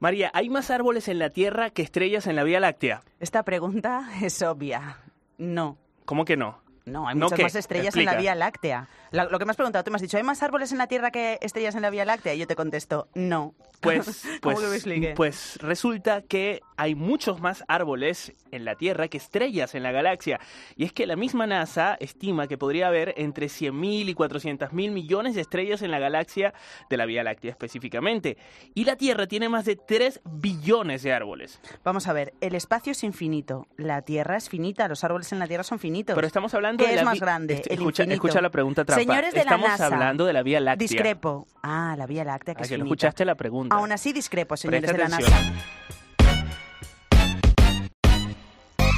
María, ¿hay más árboles en la Tierra que estrellas en la Vía Láctea? Esta pregunta es obvia. No. ¿Cómo que no? No, hay ¿No muchas qué? más estrellas en la. Vía Láctea. La- lo que me has preguntado, tú me has dicho, ¿hay más árboles en la Tierra que estrellas en la Vía Láctea? Y yo te contesto, no. Pues, ¿Cómo pues, pues resulta que hay muchos más árboles en la Tierra que estrellas en la galaxia. Y es que la misma NASA estima que podría haber entre 100.000 y 400.000 millones de estrellas en la galaxia de la Vía Láctea específicamente. Y la Tierra tiene más de 3 billones de árboles. Vamos a ver, el espacio es infinito, la Tierra es finita, los árboles en la Tierra son finitos. Pero estamos hablando ¿Qué de es la más grande? Est- El escucha, la pregunta trampa. Señores de estamos la NASA, hablando de la Vía Láctea. Discrepo. Ah, la Vía Láctea, que Ah, es que no escuchaste la pregunta. Aún así discrepo, señores Presta de la atención. NASA.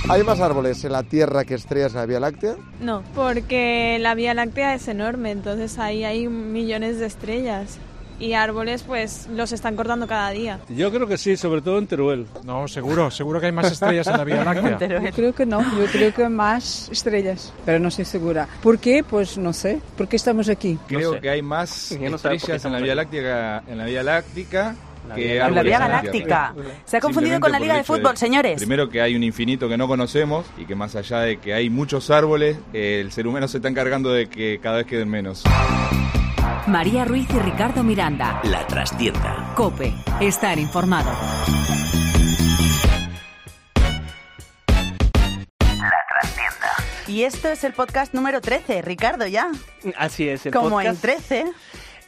¿Hay más árboles en la Tierra que estrellas en la Vía Láctea? No, porque la Vía Láctea es enorme, entonces ahí hay millones de estrellas. Y árboles, pues, los están cortando cada día. Yo creo que sí, sobre todo en Teruel. No, seguro, seguro que hay más estrellas en la Vía Láctea. Yo creo que no, yo creo que más estrellas, pero no estoy segura. ¿Por qué? Pues no sé. ¿Por qué estamos aquí? Creo sé. que hay más Yo no estrellas en la Vía. Láctea en la Vía Láctica que la Vía la Galáctica. Se ha confundido con la Liga de Fútbol, señores. Primero que hay un infinito que no conocemos y que más allá de que hay muchos árboles, eh, el ser humano se está encargando de que cada vez queden menos. María Ruiz y Ricardo Miranda. La trastienda. Cope. Estar informado. Y esto es el podcast número 13, Ricardo, ya. Así es, el Como podcast. en 13.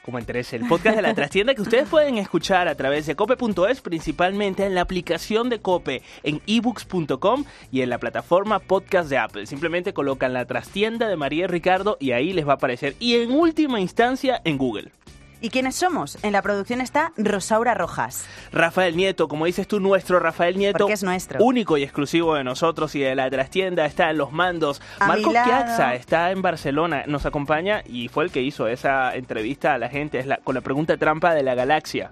Como 13, el podcast de la trastienda que ustedes pueden escuchar a través de cope.es, principalmente en la aplicación de Cope, en ebooks.com y en la plataforma podcast de Apple. Simplemente colocan la trastienda de María y Ricardo y ahí les va a aparecer. Y en última instancia en Google. ¿Y quiénes somos? En la producción está Rosaura Rojas. Rafael Nieto, como dices tú, nuestro Rafael Nieto. Porque es nuestro. Único y exclusivo de nosotros y de la trastienda está en los mandos. A Marco. Piazza está en Barcelona, nos acompaña y fue el que hizo esa entrevista a la gente es la- con la pregunta trampa de la galaxia.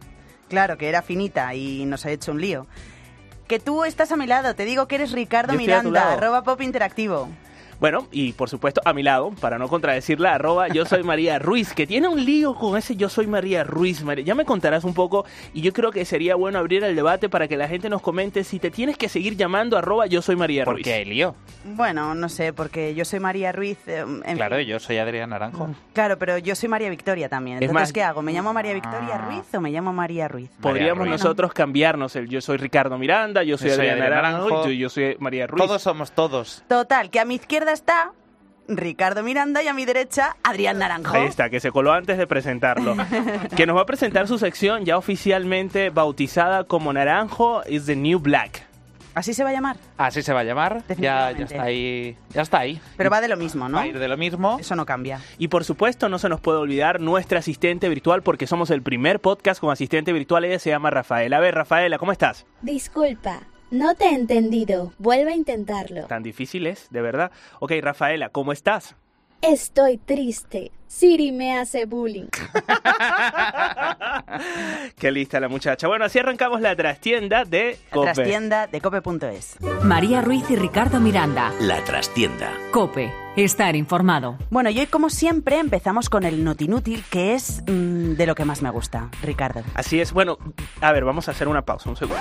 Claro, que era finita y nos ha hecho un lío. Que tú estás a mi lado, te digo que eres Ricardo Miranda, arroba pop interactivo. Bueno, y por supuesto a mi lado, para no contradecirla, arroba yo soy María Ruiz, que tiene un lío con ese yo soy María Ruiz. María. Ya me contarás un poco y yo creo que sería bueno abrir el debate para que la gente nos comente si te tienes que seguir llamando arroba yo soy María ¿Por Ruiz. qué lío? Bueno, no sé, porque yo soy María Ruiz. eh, en Claro, fin. yo soy Adrián Naranjo. Claro, pero yo soy María Victoria también. Es Entonces, más- ¿qué hago? ¿Me llamo María Victoria Ah. Ruiz o me llamo María Ruiz? Podríamos María Ruiz. nosotros cambiarnos el yo soy Ricardo Miranda, yo soy Yo soy Adrián Adrián Naranjo, Naranjo. yo, yo soy María Ruiz. Todos somos todos. Total, que a mi izquierda está Ricardo Miranda y a mi derecha Adrián Naranjo. Ahí está, que se coló antes de presentarlo. que nos va a presentar su sección ya oficialmente bautizada como Naranjo is the New Black. Así se va a llamar. Así se va a llamar. Ya, ya Definitivamente. está ahí. Ya está ahí. Pero va de lo mismo, ¿no? Va a ir de lo mismo. Eso no cambia. Y por supuesto, no se nos puede olvidar nuestra asistente virtual, porque somos el primer podcast con asistente virtual. Ella se llama Rafaela. A ver, Rafaela, ¿cómo estás? Disculpa, no te he entendido. Vuelve a intentarlo. Tan difícil es, de verdad. Ok, Rafaela, ¿cómo estás? Estoy triste. Siri me hace bullying. Qué lista la muchacha. Bueno, así arrancamos la trastienda de La Cope. trastienda de cope.es. María Ruiz y Ricardo Miranda. La trastienda. Cope. Estar informado. Bueno, y hoy, como siempre, empezamos con el notinútil, que es mm, de lo que más me gusta, Ricardo. Así es. Bueno, a ver, vamos a hacer una pausa, un segundo.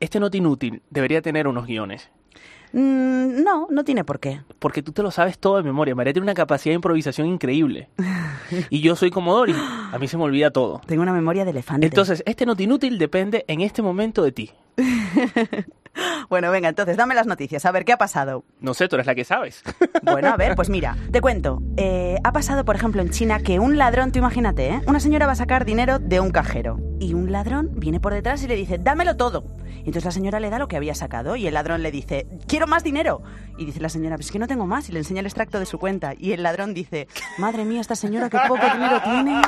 Este nota inútil debería tener unos guiones. Mm, no, no tiene por qué. Porque tú te lo sabes todo de memoria. María tiene una capacidad de improvisación increíble. Y yo soy como Dory. A mí se me olvida todo. Tengo una memoria de elefante. Entonces, este nota inútil depende en este momento de ti. Bueno, venga, entonces, dame las noticias. A ver, ¿qué ha pasado? No sé, tú eres la que sabes. Bueno, a ver, pues mira, te cuento. Eh, ha pasado, por ejemplo, en China que un ladrón, tú imagínate, ¿eh? Una señora va a sacar dinero de un cajero. Y un ladrón viene por detrás y le dice, dámelo todo. Entonces la señora le da lo que había sacado y el ladrón le dice, quiero más dinero. Y dice la señora, pues es que no tengo más. Y le enseña el extracto de su cuenta. Y el ladrón dice, madre mía, esta señora qué poco dinero tiene.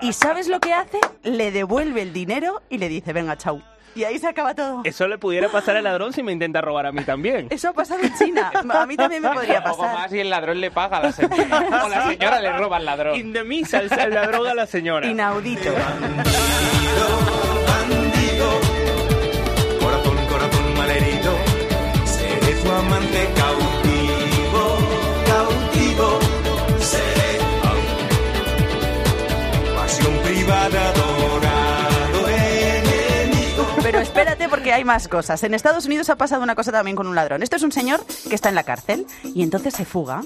¿Y sabes lo que hace? Le devuelve el dinero y le dice, venga, chau. Y ahí se acaba todo. Eso le pudiera pasar al ladrón si me intenta robar a mí también. Eso ha pasado en China. A mí también me podría pasar. más y el ladrón le paga a la señora. O la señora le roba al ladrón. Indemniza al ladrón a la señora. Inaudito. Tu amante cautivo, cautivo, seré pasión privada adorado en Pero espérate porque hay más cosas. En Estados Unidos ha pasado una cosa también con un ladrón. Esto es un señor que está en la cárcel y entonces se fuga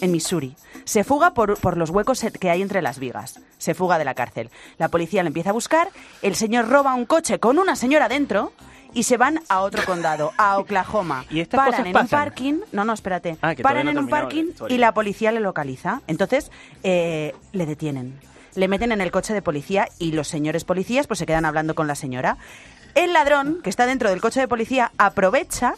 en Missouri. Se fuga por, por los huecos que hay entre las vigas. Se fuga de la cárcel. La policía le empieza a buscar. El señor roba un coche con una señora dentro y se van a otro condado, a Oklahoma. ¿Y estas Paran cosas en pasan? un parking. No, no, espérate. Ah, que Paran no en un parking y la policía le localiza. Entonces eh, le detienen. Le meten en el coche de policía y los señores policías pues se quedan hablando con la señora. El ladrón, que está dentro del coche de policía, aprovecha,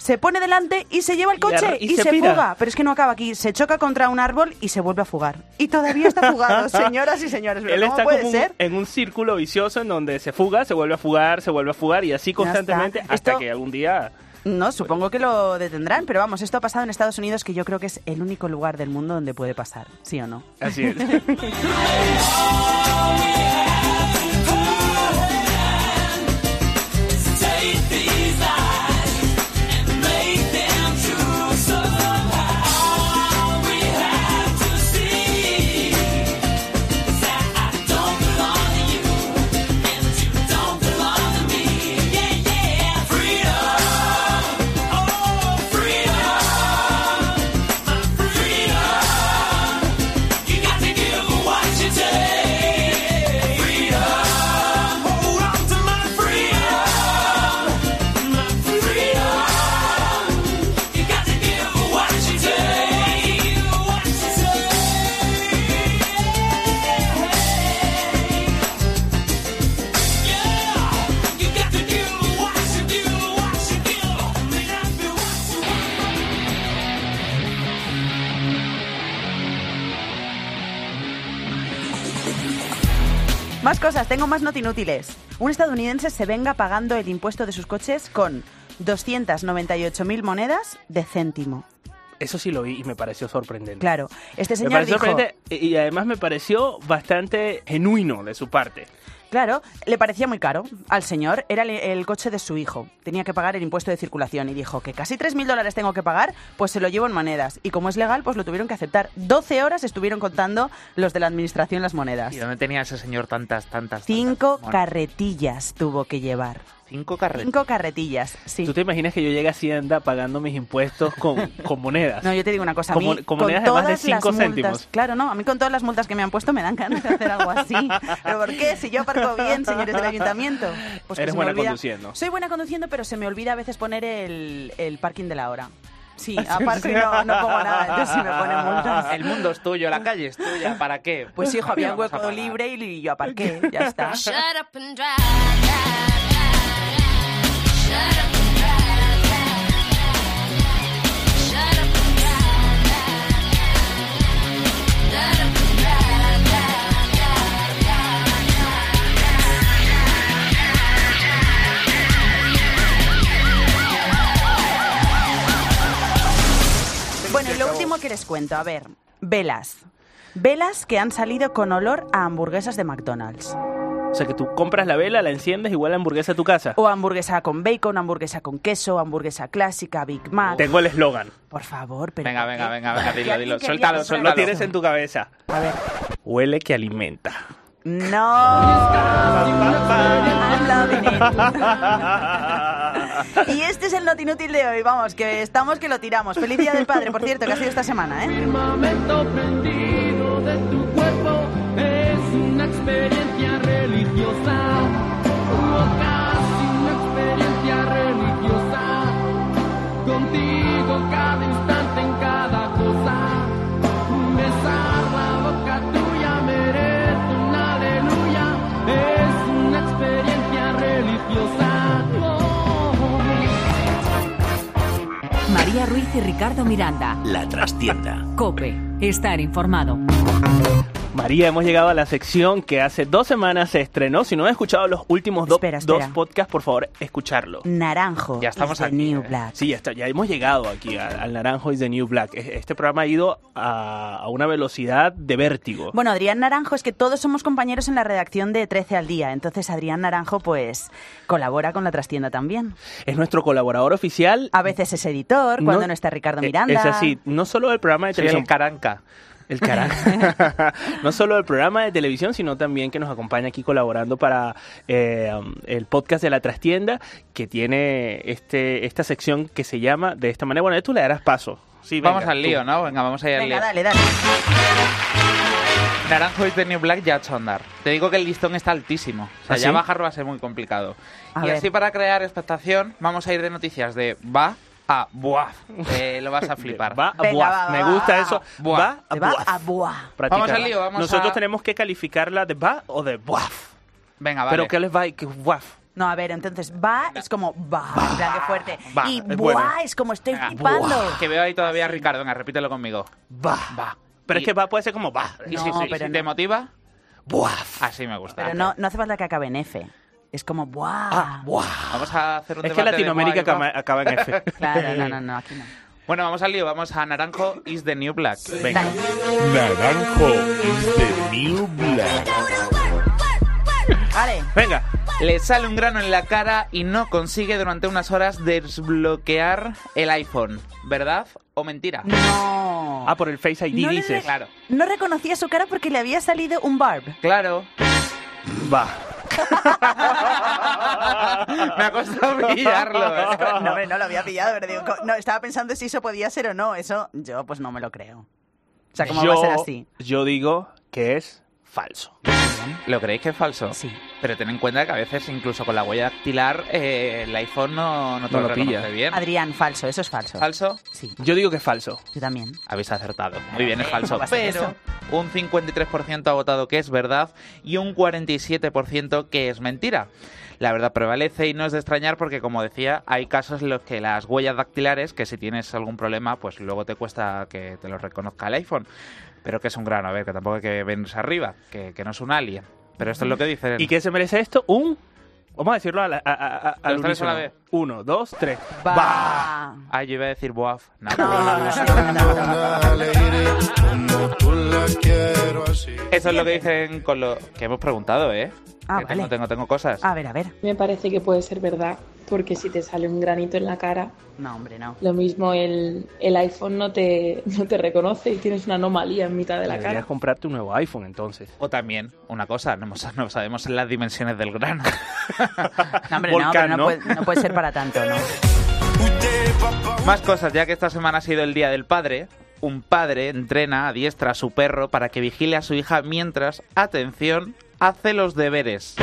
se pone delante y se lleva el coche y y, se fuga. Pero es que no acaba aquí. Se choca contra un árbol y se vuelve a fugar. Y todavía está fugado, señoras y señores. ¿Pero Él cómo está puede como un- ser? en un círculo vicioso en donde se fuga, se vuelve a fugar, se vuelve a fugar y así constantemente hasta Esto- que algún día... No, supongo que lo detendrán, pero vamos, esto ha pasado en Estados Unidos, que yo creo que es el único lugar del mundo donde puede pasar, ¿sí o no? Así es. Más cosas, tengo más notinútiles. Un estadounidense se venga pagando el impuesto de sus coches con 298.000 monedas de céntimo. Eso sí lo vi y me pareció sorprendente. Claro, este Me señor pareció dijo... sorprendente y además me pareció bastante genuino de su parte. Claro, le parecía muy caro al señor. Era el, el coche de su hijo. Tenía que pagar el impuesto de circulación y dijo que casi 3.000 dólares tengo que pagar, pues se lo llevo en monedas. Y como es legal, pues lo tuvieron que aceptar. 12 horas estuvieron contando los de la administración las monedas. ¿Y dónde tenía ese señor tantas, tantas? Cinco tantas? Carretillas tuvo que llevar. Cinco carretas. Cinco carretillas, sí. ¿Tú te imaginas que yo llegue a Hacienda pagando mis impuestos con, con monedas? No, yo te digo una cosa, a Con mí, con con monedas de más de todas las cinco multas, céntimos. claro, no, a mí con todas las multas que me han puesto me dan ganas de hacer algo así. ¿Pero por qué? Si yo aparco bien, señores del ayuntamiento. Pues Eres buena olvida- conduciendo. Soy buena conduciendo, pero se me olvida a veces poner el, el parking de la hora. Sí, aparco y no, no pongo nada, entonces sí me ponen multas. El mundo es tuyo, la calle es tuya, ¿para qué? Pues hijo, había hueco libre y yo aparqué, ya está. Shut up and drive, que les cuento, a ver, velas. Velas que han salido con olor a hamburguesas de McDonald's. O sea, que tú compras la vela, la enciendes, igual la hamburguesa a tu casa. O hamburguesa con bacon, hamburguesa con queso, hamburguesa clásica, Big Mac. Tengo el eslogan. Por favor, pero... Venga, ¿por venga, venga, venga, dilo, dilo. Suéltalo, suéltalo. Lo tienes en tu cabeza. A ver. Huele que alimenta. No. Y este es el not inútil de hoy. Vamos, que estamos que lo tiramos. Feliz Día del Padre, por cierto, que ha sido esta semana, ¿eh? firmamento prendido de tu cuerpo es una experiencia religiosa. Oh, casi una experiencia religiosa. Contigo cada instante en cada cosa. Besar la boca tuya merece un aleluya. Es una experiencia religiosa. Oh. María Ruiz y Ricardo Miranda. La trastienda. Cope. Estar informado. María, hemos llegado a la sección que hace dos semanas se estrenó. Si no has escuchado los últimos do- Espera, dos podcasts, por favor, escucharlo. Naranjo. Ya estamos is the aquí, New ¿eh? Black. Sí, ya, está, ya hemos llegado aquí al, Naranjo is the New Black. E- Este programa ha ido a, a una velocidad de vértigo. Bueno, Adrián Naranjo, es que todos somos compañeros en la redacción de 13 al día. Entonces, Adrián Naranjo, pues, colabora con la trastienda también. Es nuestro colaborador oficial. A veces es editor, cuando no, está Ricardo Eh, Miranda. Es así, no solo del programa de el televisión. caranca. El carajo. no solo el programa de televisión, sino también que nos acompaña aquí colaborando para eh, um, el podcast de la trastienda, que tiene este esta sección que se llama de esta manera. Bueno, tú le darás paso. Sí, vamos al tú. lío, ¿no? Venga, vamos a ir al lío. dale, dale. Naranjo is the new black ya ha hecho andar. Te digo que el listón está altísimo. O sea, ¿Ah, ya sí? bajarlo va a ser muy complicado. A y ver. así para crear expectación, vamos a ir de noticias de va a buaf. Eh, lo vas a flipar. Va a Venga, buah. va, va, Me gusta va. eso. Buah. Va a buah. a buah. Vamos al lío, vamos Nosotros a- tenemos que calificarla de va o de buaf. Venga, vale. Pero ¿qué les va y qué buaf? No, a ver, entonces, va es como va, en plan que fuerte. Va, y es buah bueno. es como estoy Venga, flipando. Que veo ahí todavía a Ricardo. Venga, repítelo conmigo. Va. Va. Pero Y- es que va puede ser como va. ¿Y No, si, si- pero si no. te motiva? Buaf. Así me gusta. Pero no, no hace falta que acabe en F. Es como buah. Ah, buah. Vamos a hacer un Es que debate de Latinoamérica buah y buaf. acaba, acaba en F. Claro, no, no, no, aquí no. Bueno, vamos al lío. Vamos a Naranjo is the new black. Venga. Naranjo is the new black. Vale. Venga. Le sale un grano en la cara y no consigue durante unas horas desbloquear el iPhone. ¿Verdad o mentira? No. Ah, por el Face ID No dices. Claro. No reconocía su cara porque le había salido un barb. Claro. Va. Me ha costado pillarlo. ¿eh? No, hombre, no lo había pillado, pero digo, co- no, estaba pensando si eso podía ser o no. Eso yo pues no me lo creo. O sea, ¿cómo yo, va a ser así? Yo digo que es falso. ¿Lo creéis que es falso? Sí. Pero ten en cuenta que a veces incluso con la huella dactilar eh, el iPhone no, no te No lo, lo reconoce pilla. bien. Adrián, falso, eso es falso. ¿Falso? Sí, Yo digo que es falso. yo también. Habéis acertado. Muy bien, es falso. ¿cómo va a ser Pero un 53% ha votado que es verdad y un 47% que es mentira. La verdad prevalece y no es de extrañar porque, como decía, hay casos en los que las huellas dactilares, que si tienes algún problema, pues luego te cuesta que te lo reconozca el iPhone. Pero que es un grano, a ver, que tampoco hay que venirse arriba, que, que no es un alien. Pero esto es lo que dicen. ¿Y qué se merece esto? Un. Vamos a decirlo a la- a- a- a- al Los tres a la vez. Uno, dos, tres. Va. Ah, yo iba a decir boaf. No. Eso es lo que dicen con lo que hemos preguntado, ¿eh? Ah, Que tengo, vale. tengo, tengo cosas. A ver, a ver. Me parece que puede ser verdad, porque si te sale un granito en la cara, No, hombre, no. lo mismo el, el iPhone no te, no te reconoce y tienes una anomalía en mitad de la Deberías cara. comprarte un nuevo iPhone entonces. O también, una cosa, no, no sabemos las dimensiones del grano. No, hombre, no, pero no, ¿no? Puede, no puede ser para tanto, ¿no? Más cosas, ya que esta semana ha sido el Día del Padre. Un padre entrena a diestra a su perro para que vigile a su hija mientras, atención, hace los deberes.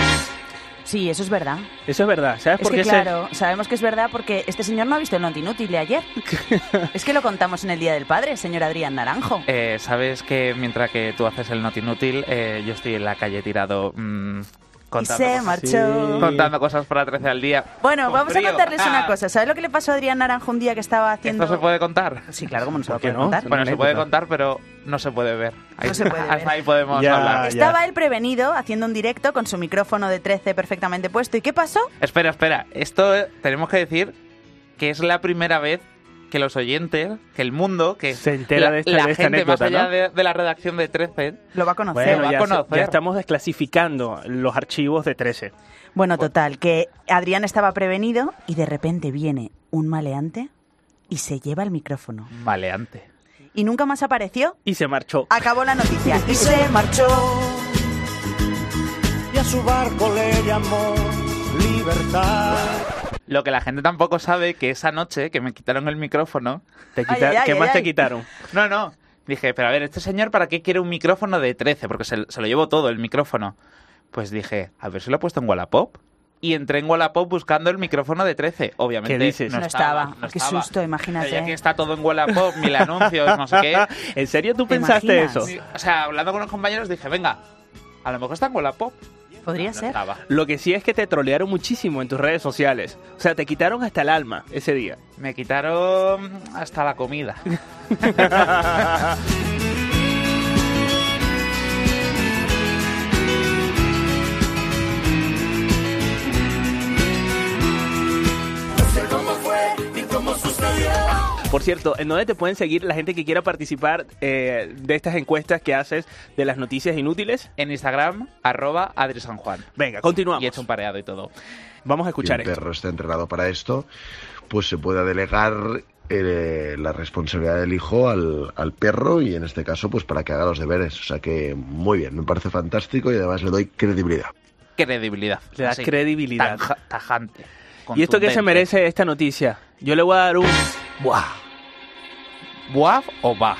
Sí, eso es verdad. Eso es verdad. ¿Sabes Es por que qué se- claro, sabemos que es verdad porque este señor no ha visto el Not Inútil de ayer. es que lo contamos en el Día del Padre, señor Adrián Naranjo. Eh, Sabes que mientras que tú haces el not inútil, eh, yo estoy en la calle tirado mm, contando, se cosas, marchó. contando cosas para 13 al día. Bueno, Con vamos frío. a contarles Ah, una cosa. ¿Sabes lo que le pasó a Adrián Naranjo un día que estaba haciendo...? ¿Esto se puede contar? Sí, claro, como no se lo ¿Por qué puede no? contar. Bueno, se puede contar, pero no se puede ver. Ahí, No se puede ver. Hasta ahí podemos Ya. hablar. Estaba él prevenido haciendo un directo con su micrófono de 13 perfectamente puesto. ¿Y qué pasó? Espera, espera. Esto eh, tenemos que decir que es la primera vez que los oyentes, que el mundo, que Se entera la, de esta- la de esta gente más anécdota, allá ¿no? de, de la redacción de 13 Lo va a conocer. Bueno, Bueno, va a ya, conocer. ya estamos desclasificando los archivos de 13. Bueno, total, que Adrián estaba prevenido y de repente viene un maleante y se lleva el micrófono. maleante. Y nunca más apareció. Y se marchó. Acabó la noticia y se marchó. Y a su barco le llamó libertad. Lo que la gente tampoco sabe que esa noche que me quitaron el micrófono, Te quita- ay, ay, ¿Qué ay, más te quitaron? no, no, dije, pero a ver, este señor para qué quiere un micrófono de 13, porque se, se lo llevo todo el micrófono. Pues dije, a ver si lo he puesto en Wallapop. Y entré en Wallapop buscando el micrófono de 13. Obviamente ¿Qué dices? No estaba. Qué susto, imagínate. Pero ya que está todo en Wallapop, mil anuncios, no sé qué. ¿En serio tú ¿Te pensaste imaginas? eso? O sea, hablando con unos compañeros dije, venga, a lo mejor está en Wallapop. Podría ser. Lo que sí es que te trolearon muchísimo en tus redes sociales. O sea, te quitaron hasta el alma ese día. Me quitaron hasta la comida. Por cierto, ¿en dónde te pueden seguir la gente que quiera participar eh, de estas encuestas que haces de las noticias inútiles? En Instagram, arroba Adri San Juan. Venga, continuamos. Y he hecho un pareado y todo. Vamos a Si escuchar esto. perro está entrenado para esto, pues se puede delegar eh, la responsabilidad del hijo al, al perro y en este caso pues para que haga los deberes. O sea que muy bien, me parece fantástico y además le doy credibilidad. Credibilidad. Le das credibilidad. tajante. ¿Y esto qué se merece esta noticia? Yo le voy a dar un... ¡Buah! ¿Buaf o va?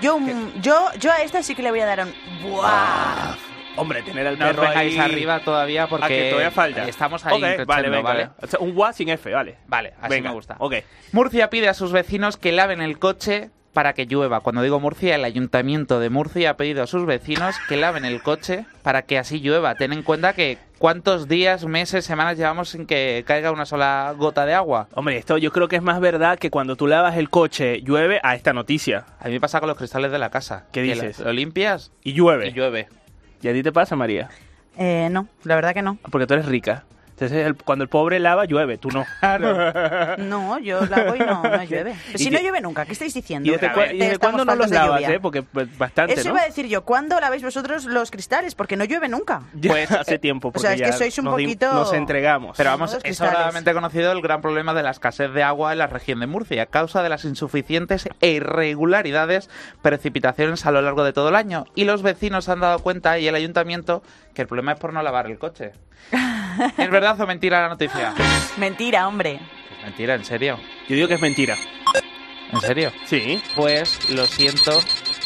Yo, mm, yo, yo a esta sí que le voy a dar un... ¡Buah! Hombre, tener al No perro vengáis ahí... arriba todavía porque Ah, que todavía falta. estamos ahí Ok, vale, venga. ¿vale? O sea, un guá sin F, vale. Vale, así Venga, me gusta. Ok. Murcia pide a sus vecinos que laven el coche para que llueva. Cuando digo Murcia, el ayuntamiento de Murcia ha pedido a sus vecinos que laven el coche para que así llueva. Ten en cuenta que cuántos días, meses, semanas llevamos sin que caiga una sola gota de agua. Hombre, esto yo creo que es más verdad que cuando tú lavas el coche llueve a esta noticia. A mí me pasa con los cristales de la casa. ¿Qué que dices? Lo, lo limpias Y llueve. y llueve. ¿Y a ti te pasa, María? Eh, no, la verdad que no. Porque tú eres rica. Entonces, el- cuando el pobre lava, llueve, tú no. No, yo la hago y no, no llueve. ¿Y Si no llueve nunca, ¿qué estáis diciendo? ¿Y desde, Que cua- y desde estamos cuándo no los lavas, eh? Porque pues, bastante, Eso ¿no? iba a decir yo, ¿cuándo laváis vosotros los cristales? Porque no llueve nunca. Pues hace tiempo, o porque sea, es que sois un nos, poquito- nos entregamos. Pero vamos, es sobradamente conocido el gran problema de la escasez de agua en la región de Murcia, a causa de las insuficientes e irregularidades precipitaciones a lo largo de todo el año. Y los vecinos se han dado cuenta, y el ayuntamiento, que el problema es por no lavar el coche. ¿Es verdad o mentira la noticia? Mentira, hombre. Es mentira, en serio. Yo digo que es mentira. ¿En serio? Sí. Pues lo siento.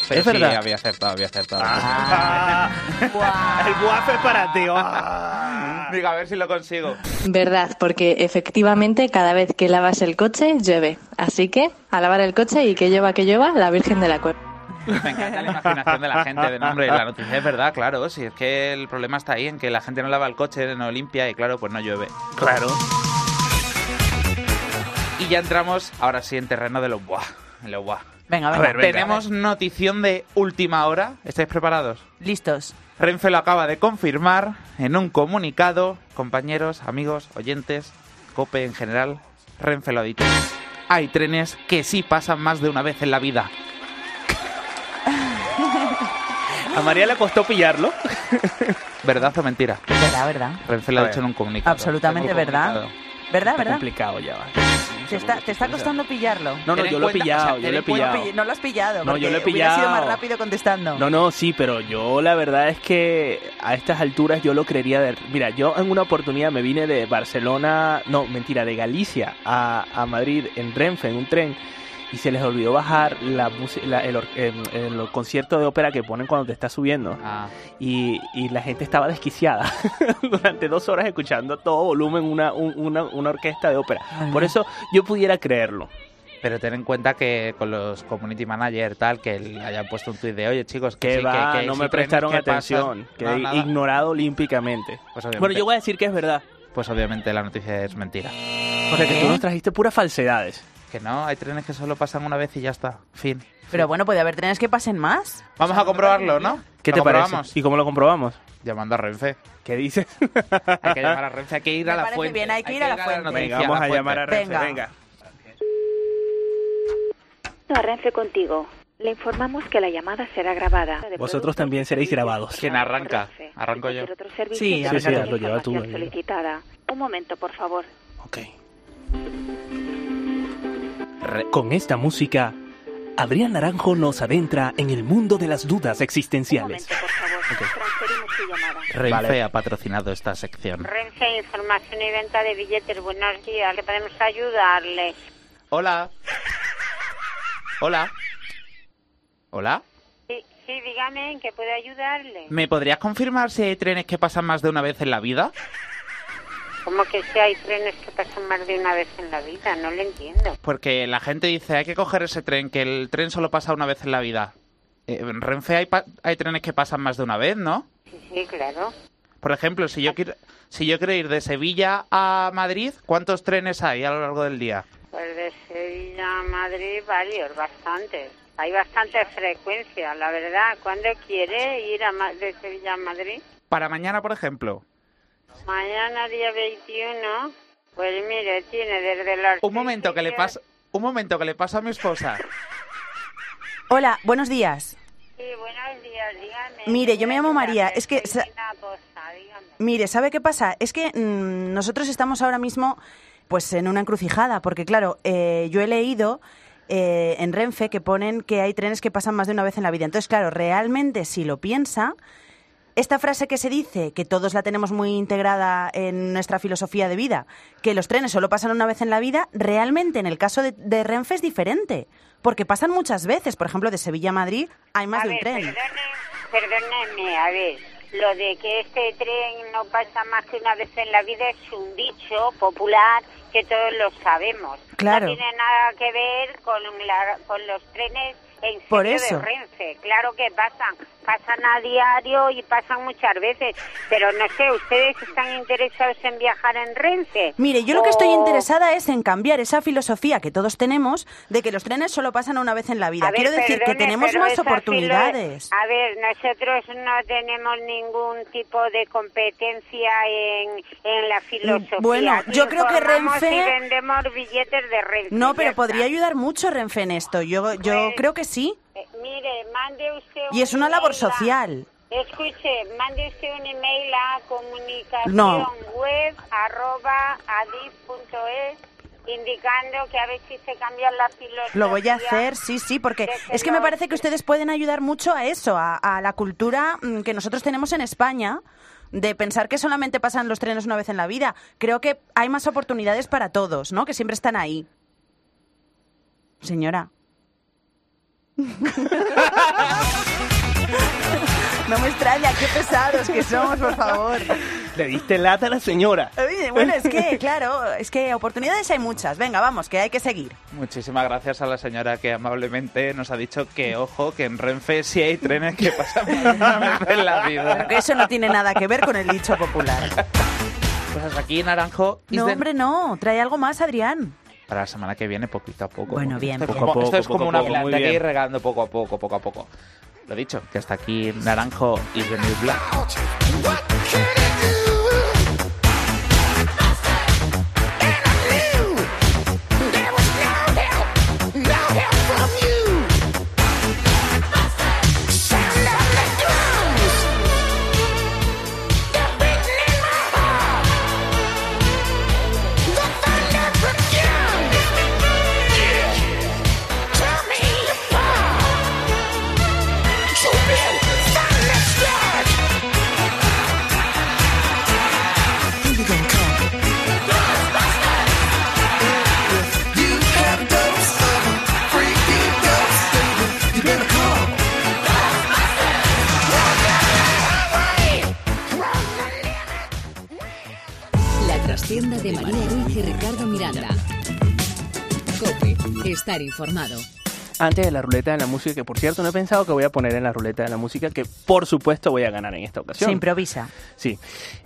Pero Es verdad. Sí, había acertado, había acertado. el guafe es para ti. ah. Diga, a ver si lo consigo. Verdad, porque efectivamente cada vez que lavas el coche llueve. Así que a lavar el coche y que llueva, que llueva, la Virgen de la Cueva. Me encanta la imaginación de la gente de nombre. La noticia es verdad, claro. Si es que el problema está ahí en que la gente no lava el coche, no limpia y claro, pues no llueve. Claro. Y ya entramos ahora sí en terreno de los buah. Los buah. Venga, A venga. ver, venga. Tenemos notición de última hora. ¿Estáis preparados? Listos. Renfe lo acaba de confirmar en un comunicado. Compañeros, amigos, oyentes, COPE en general. Renfe lo ha dicho. Hay trenes que sí pasan más de una vez en la vida. A María le costó pillarlo. ¿Verdad o mentira? Verdad, verdad. Renfe lo ha A dicho en un comunicado. Absolutamente verdad. comunicado. ¿Verdad, Está verdad? complicado ya va. Te está, te está costando pillarlo. No, no, Ten en yo lo he cuenta- pillado, o sea, yo ten lo he en cuenta- pillado. Pill- No lo has pillado. No, porque yo lo he hubiera sido pillado. más rápido contestando. No, no, sí, pero yo la verdad es que a estas alturas yo lo creería de... Mira, yo en una oportunidad me vine de Barcelona, no, mentira, de Galicia a, a Madrid en Renfe, en un tren, y se les olvidó bajar la, la- el, or- em, el concierto de ópera que ponen cuando te estás subiendo. Ah, Y, y la gente estaba desquiciada durante dos horas escuchando a todo volumen una, un- una, una orquesta de ópera. Por eso yo pudiera creerlo. pero ten en cuenta que con los community manager tal, que hayan puesto un tuit de, oye chicos, que, sí, va, que, que no me prestaron que atención, pasan". que No, he ignorado olímpicamente. Pues Bueno, yo voy a decir que es verdad. pues obviamente la noticia es mentira. O sea, que tú nos trajiste puras falsedades. Que no, hay trenes que solo pasan una vez y ya está. Fin. Pero bueno, puede haber trenes que pasen más. Vamos a comprobarlo, ¿no? ¿Qué ¿Lo te parece? comprobamos? ¿Y cómo lo comprobamos? Llamando a Renfe. ¿Qué dices? Hay que llamar a Renfe, hay que ir Me a la fuente. bien, hay que ir a la fuente. Venga, vamos a llamar a Renfe, Venga. venga. a Renfe contigo. Le informamos que la llamada será grabada. Vosotros también seréis grabados. ¿Quién arranca? Arranco yo. Sí, sí, sí, lo lleva tú, solicitada. Un momento, por favor. Ok. Con esta música, Adrián Naranjo nos adentra en el mundo de las dudas Un existenciales. momento, por favor. Renfe Vale. ha patrocinado esta sección. Renfe, información y venta de billetes. Buenos días, ¿le podemos ayudarle? Hola. Hola. Hola. Sí, sí, dígame en qué puedo ayudarle. ¿Me podrías confirmar si hay trenes que pasan más de una vez en la vida? Como que si hay trenes que pasan más de una vez en la vida, no lo entiendo. Porque la gente dice, hay que coger ese tren, que el tren solo pasa una vez en la vida. Eh, en Renfe hay, pa- hay trenes que pasan más de una vez, ¿no? Sí, sí, claro. Por ejemplo, si yo quiero, si yo quiero ir de Sevilla a Madrid, ¿cuántos trenes hay a lo largo del día? Pues de Sevilla a Madrid, varios, bastantes. Hay bastante frecuencia, la verdad. ¿Cuándo quiere ir a de Sevilla a Madrid? Para mañana, por ejemplo. Mañana, día 21. Pues mire, tiene desde las... Un momento que le paso, un momento que le paso a mi esposa. Hola, buenos días. Sí, buenos días, dígame. Mire, yo me llamo María. Es que, sa- cosa, mire, ¿sabe qué pasa? Es que mm, nosotros estamos ahora mismo pues en una encrucijada, porque claro, eh, yo he leído eh, en Renfe que ponen que hay trenes que pasan más de una vez en la vida. Entonces, claro, realmente si lo piensa, esta frase que se dice, que todos la tenemos muy integrada en nuestra filosofía de vida, que los trenes solo pasan una vez en la vida, realmente en el caso de, de Renfe es diferente, porque pasan muchas veces. Por ejemplo, de Sevilla a Madrid hay más A de un tren. perdónenme, a ver, lo de que este tren no pasa más que una vez en la vida es un dicho popular que todos lo sabemos. Claro. No tiene nada que ver con, la- con los trenes en Por eso. de Renfe. Claro que pasan, pasan a diario y pasan muchas veces, pero no sé, ¿ustedes están interesados en viajar en Renfe? Mire, yo lo que estoy interesada es en cambiar esa filosofía que todos tenemos de que los trenes solo pasan una vez en la vida. A ver, Quiero decir que tenemos más oportunidades. A ver, nosotros no tenemos ningún tipo de competencia en, en la filosofía. bueno, yo creo que Renfe- y vendemos billetes de Renfe. No, pero podría ayudar mucho Renfe en esto. Yo, yo Pues, creo que sí. Eh, mire, mande usted Y es un una labor a- social. Escuche, mande usted un email a comunicación No. web arroba adif.es indicando que a ver si se cambia la filosofía. Lo voy a hacer, sí, sí, porque es que me parece que ustedes pueden ayudar mucho a eso, a, a la cultura mm, que nosotros tenemos en España de pensar que solamente pasan los trenes una vez en la vida. Creo que hay más oportunidades para todos, ¿no? Que siempre están ahí. Señora. No me extraña, qué pesados que somos, por favor. Le diste lata a la señora. Oye, Bueno, es que, claro, es que oportunidades hay muchas. Venga, vamos, que hay que seguir. Muchísimas gracias a la señora que amablemente nos ha dicho que, ojo, que en Renfe sí hay trenes que pasan una vez en la vida. Pero que eso no tiene nada que ver con el dicho popular. Pues hasta aquí, Naranjo. No, hombre, no. Trae algo más, Adrián. Para la semana que viene, poquito a poco. Bueno, bien. Esto es Poco como, esto poco, es como poco una planta que ir regando poco a poco, poco a poco. Lo dicho, que hasta aquí Naranjo y the New Black. Estar informado. Antes de la ruleta de la música, que por cierto no he pensado que voy a poner en la ruleta de la música, que por supuesto voy a ganar en esta ocasión. Se improvisa. Sí.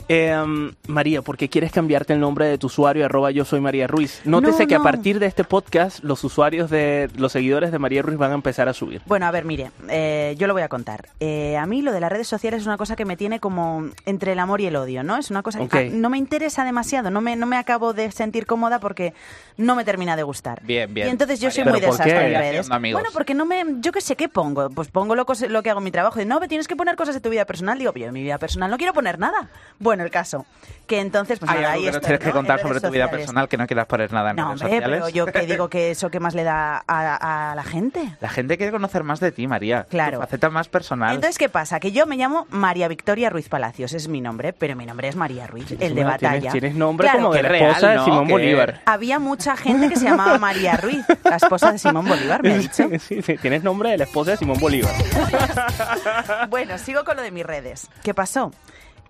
Eh, um, María, ¿por qué quieres cambiarte el nombre de tu usuario arroba yo soy María Ruiz? Nótese No, que a partir de este podcast los usuarios de los seguidores de María Ruiz van a empezar a subir. Bueno, a ver, mire, eh, yo lo voy a contar. Eh, a mí lo de las redes sociales es una cosa que me tiene como entre el amor y el odio, ¿no? Es una cosa que ah, no me interesa demasiado, no me, no me acabo de sentir cómoda porque no me termina de gustar. Bien, bien. Y entonces yo soy muy ¿pero por desastre en redes. Amigos. Bueno, porque no me, yo qué sé, ¿qué pongo? Pues pongo lo, lo que hago en mi trabajo. Y, no, tienes que poner cosas de tu vida personal. Digo, yo en mi vida personal no quiero poner nada. Bueno, el caso. Que entonces, pues Hay nada, algo ahí que nos estoy, tienes que ¿no? contar sobre tu vida personal que no quieras poner nada en No, redes hombre, sociales. pero yo que digo que eso que más le da a, a la gente. La gente quiere conocer más de ti, María. Claro. Tu faceta más personal. Entonces, ¿qué pasa? Que yo me llamo María Victoria Ruiz Palacios, es mi nombre, pero mi nombre es María Ruiz, el de Tienes- batalla. Tienes nombre Claro, como de la real, esposa ¿no? de Simón Que- Bolívar. Había mucha gente que se llamaba María Ruiz, la esposa de Simón Bolívar, me dicho. Sí, sí, tienes nombre de la esposa de Simón Bolívar. Bueno, sigo con lo de mis redes. ¿Qué pasó?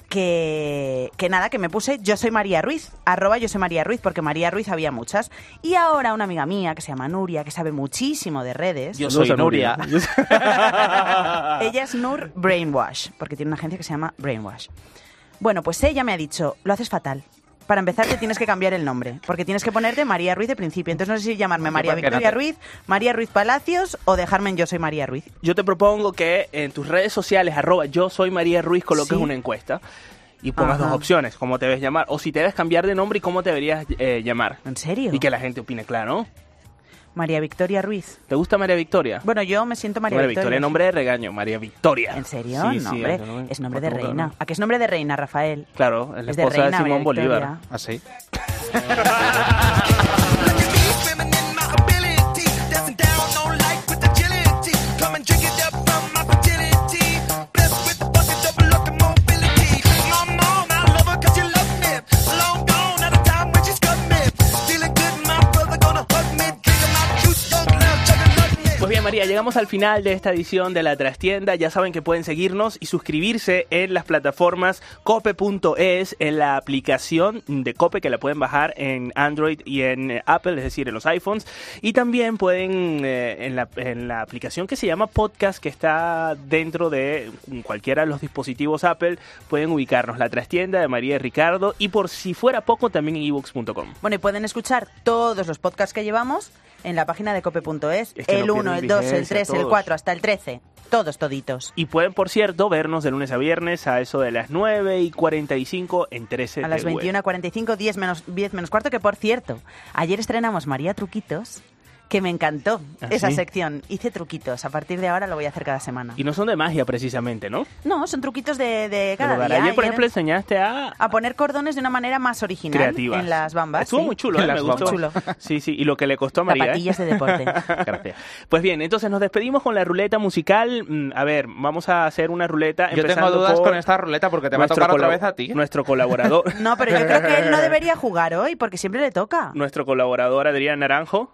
Que, que nada, que me puse yo soy María Ruiz, arroba yo soy María Ruiz, porque María Ruiz había muchas. Y ahora una amiga mía que se llama Nuria, que sabe muchísimo de redes. Yo soy Nuria. Ella es Nur Brainwash, porque tiene una agencia que se llama Brainwash. Bueno, pues ella me ha dicho, lo haces fatal. Para empezar, te tienes que cambiar el nombre, porque tienes que ponerte María Ruiz de principio. Entonces no sé si llamarme María ¿por qué no Victoria Ruiz, María Ruiz Palacios o dejarme en Yo Soy María Ruiz. Yo te propongo que en tus redes sociales, arroba yo soy María Ruiz, coloques Sí. una encuesta y pongas Ajá. dos opciones, cómo te debes llamar, o si te debes cambiar de nombre y cómo te deberías eh, llamar. ¿En serio? Y que la gente opine, claro. María Victoria Ruiz. ¿Te gusta María Victoria? Bueno, yo me siento María, María Victoria. Victoria, nombre de regaño, María Victoria. ¿En serio? Sí, no- es nombre de reina. ¿A qué es nombre de reina, Rafael? Claro, es la Es de esposa de, reina, Simón María Bolívar. Victoria. ¿Ah, María, llegamos al final de esta edición de La Trastienda. Ya saben que pueden seguirnos y suscribirse en las plataformas cope.es, en la aplicación de Cope que la pueden bajar en Android y en eh, Apple, es decir, en los iPhones. Y también pueden eh, en, la, en la aplicación que se llama Podcast, que está dentro de cualquiera de los dispositivos Apple, pueden ubicarnos La Trastienda de María y Ricardo. Y por si fuera poco, también en ebooks.com. Bueno, y pueden escuchar todos los podcasts que llevamos en la página de cope.es. Es que el no 1, pierden el 2, el vigencia, 3, el todos. 4, hasta el 13. Todos toditos. Y pueden, por cierto, vernos de lunes a viernes a eso de las 9 y 45 en 13 A las de web. 21.45, 10 menos, 10 menos cuarto, que por cierto, ayer estrenamos María Truquitos, que me encantó ¿Ah, esa sí? sección. Hice truquitos, a partir de ahora lo voy a hacer cada semana. Y no son de magia precisamente, ¿no? No, son truquitos de, de cada Pero día. ayer, por ejemplo, enseñaste a a poner cordones de una manera más original creativas. en las bambas. Estuvo sí. muy chulo, ¿eh? Me gustó. Chulo. Sí, sí, y lo que le costó a María. ¿eh? Zapatillas de deporte. Gracias. Pues bien, entonces nos despedimos con la ruleta musical. Mm, A ver, vamos a hacer una ruleta. Yo tengo empezando dudas con esta ruleta porque te va a tocar otra vez a ti. Nuestro colaborador, No, pero yo creo que él no debería jugar hoy, porque siempre le toca. nuestro colaborador Adrián Naranjo.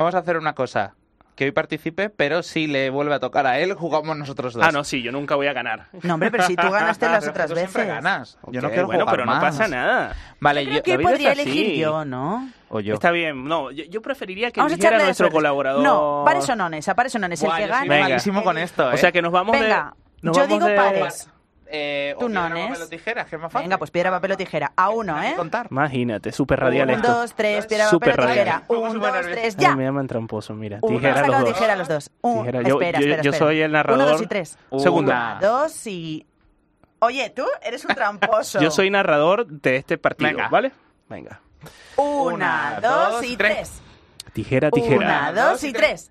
Vamos a hacer una cosa. Que hoy participe, pero si le vuelve a tocar a él, jugamos nosotros dos. Ah, no, sí, yo nunca voy a ganar. No, hombre, pero si tú ganaste las Pero otras tú siempre veces. ganas. Yo no quiero bueno, jugar pero no más. pasa nada. Vale, Creo yo... que la vida podría es así. elegir yo, ¿no? O yo. Está bien, no, yo, yo preferiría que Vamos a eligiera echarle de nuestro colaborador. No, pares o nones, a pares o nones. El Buah, que yo soy gane. Venga. malísimo con esto, ¿eh? O sea que nos vamos Venga, de... nos yo vamos digo de- pares. Eh, Tú o piedra, nones. papel o tijera, que es más fácil. Venga, pues piedra, papel o tijera. A uno, ¿eh? contar. Imagínate, súper radial Un, esto. dos, tres, piedra, Súper papel o tijera. Un, dos, tres, Ay, ya. me llaman tramposo, mira. Uno, Tijera los dos. tijera los dos. Un, Tijera. Yo, espera, yo- espera, yo espera. soy el narrador. Uno, dos y tres. Segundo. Una, dos y... Oye, tú eres un tramposo. Yo soy narrador de este partido, Venga. ¿vale? Venga. Una, dos y tres. Tijera, tijera. Una, dos y tres.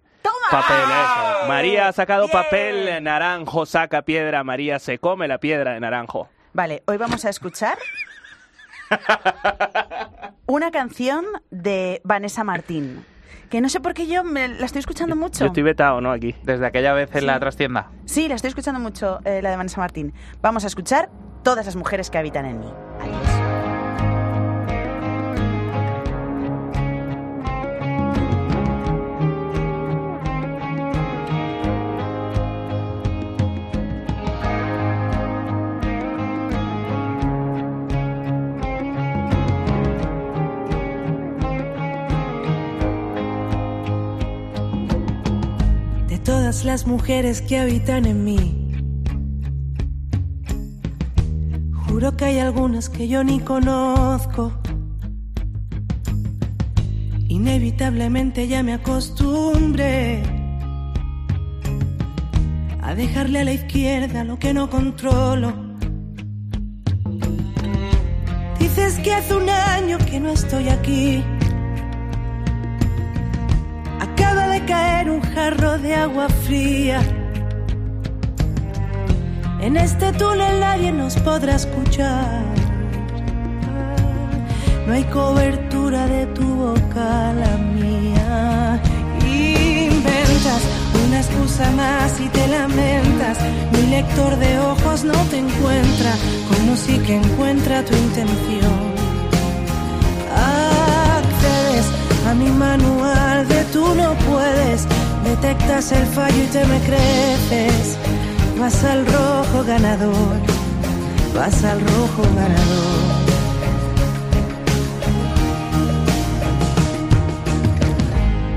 Papel, eso. María ha sacado papel, naranjo saca piedra, María se come la piedra de naranjo. Vale, hoy vamos a escuchar una canción de Vanessa Martín. Que no sé por qué yo me la estoy escuchando mucho. Yo estoy vetado, ¿no? Aquí. Desde aquella vez en Sí. la trastienda. Sí, la estoy escuchando mucho, eh, la de Vanessa Martín. Vamos a escuchar todas las mujeres que habitan en mí. Las mujeres que habitan en mí. Juro que hay algunas que yo ni conozco. Inevitablemente ya me acostumbré a dejarle a la izquierda lo que no controlo. Dices que hace un año que no estoy aquí. Un jarro de agua fría. En este túnel nadie nos podrá escuchar. No hay cobertura de tu boca, la mía. Inventas una excusa más y te lamentas. Mi lector de ojos no te encuentra, como sí que encuentra tu intención. Mi manual de tú no puedes. Detectas el fallo y te me creces. Vas al rojo ganador. Vas al rojo ganador.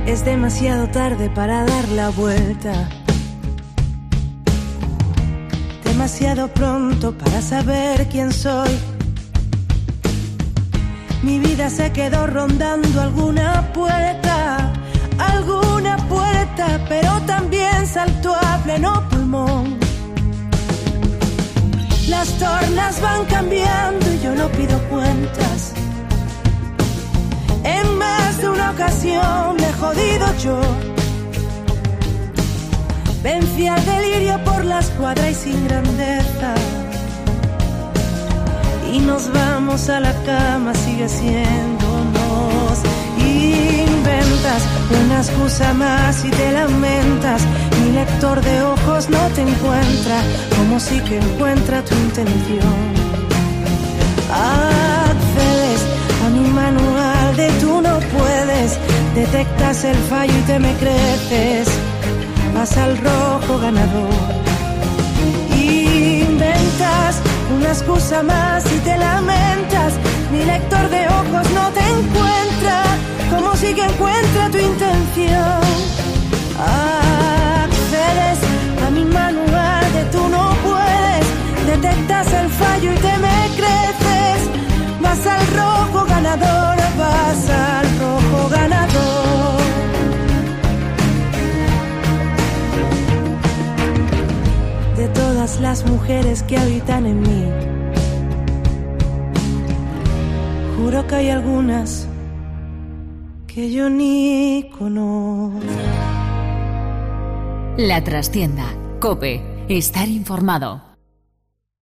Es demasiado tarde para dar la vuelta. Demasiado pronto para saber quién soy. Mi vida se quedó rondando alguna puerta, alguna puerta, pero también saltó a pleno pulmón. Las tornas van cambiando y yo no pido cuentas. En más de una ocasión me he jodido yo. Vencí al delirio por la escuadra y sin grandeza y nos vamos a la cama, sigue haciéndonos. Inventas una excusa más y te lamentas. Mi lector de ojos no te encuentra, como sí que encuentra tu intención. Accedes a mi manual de tú no puedes, detectas el fallo y te me creces. Vas al rojo ganador. Inventas una excusa más y te lamentas. Mi lector de ojos no te encuentra, como si que encuentra tu intención. Accedes a mi manual de tú no puedes. Detectas el fallo y te me creces. Vas al rojo ganador, vas al rojo ganador. Las mujeres que habitan en mí. Juro que hay algunas que yo ni conozco. La trastienda. Cope. Estar informado.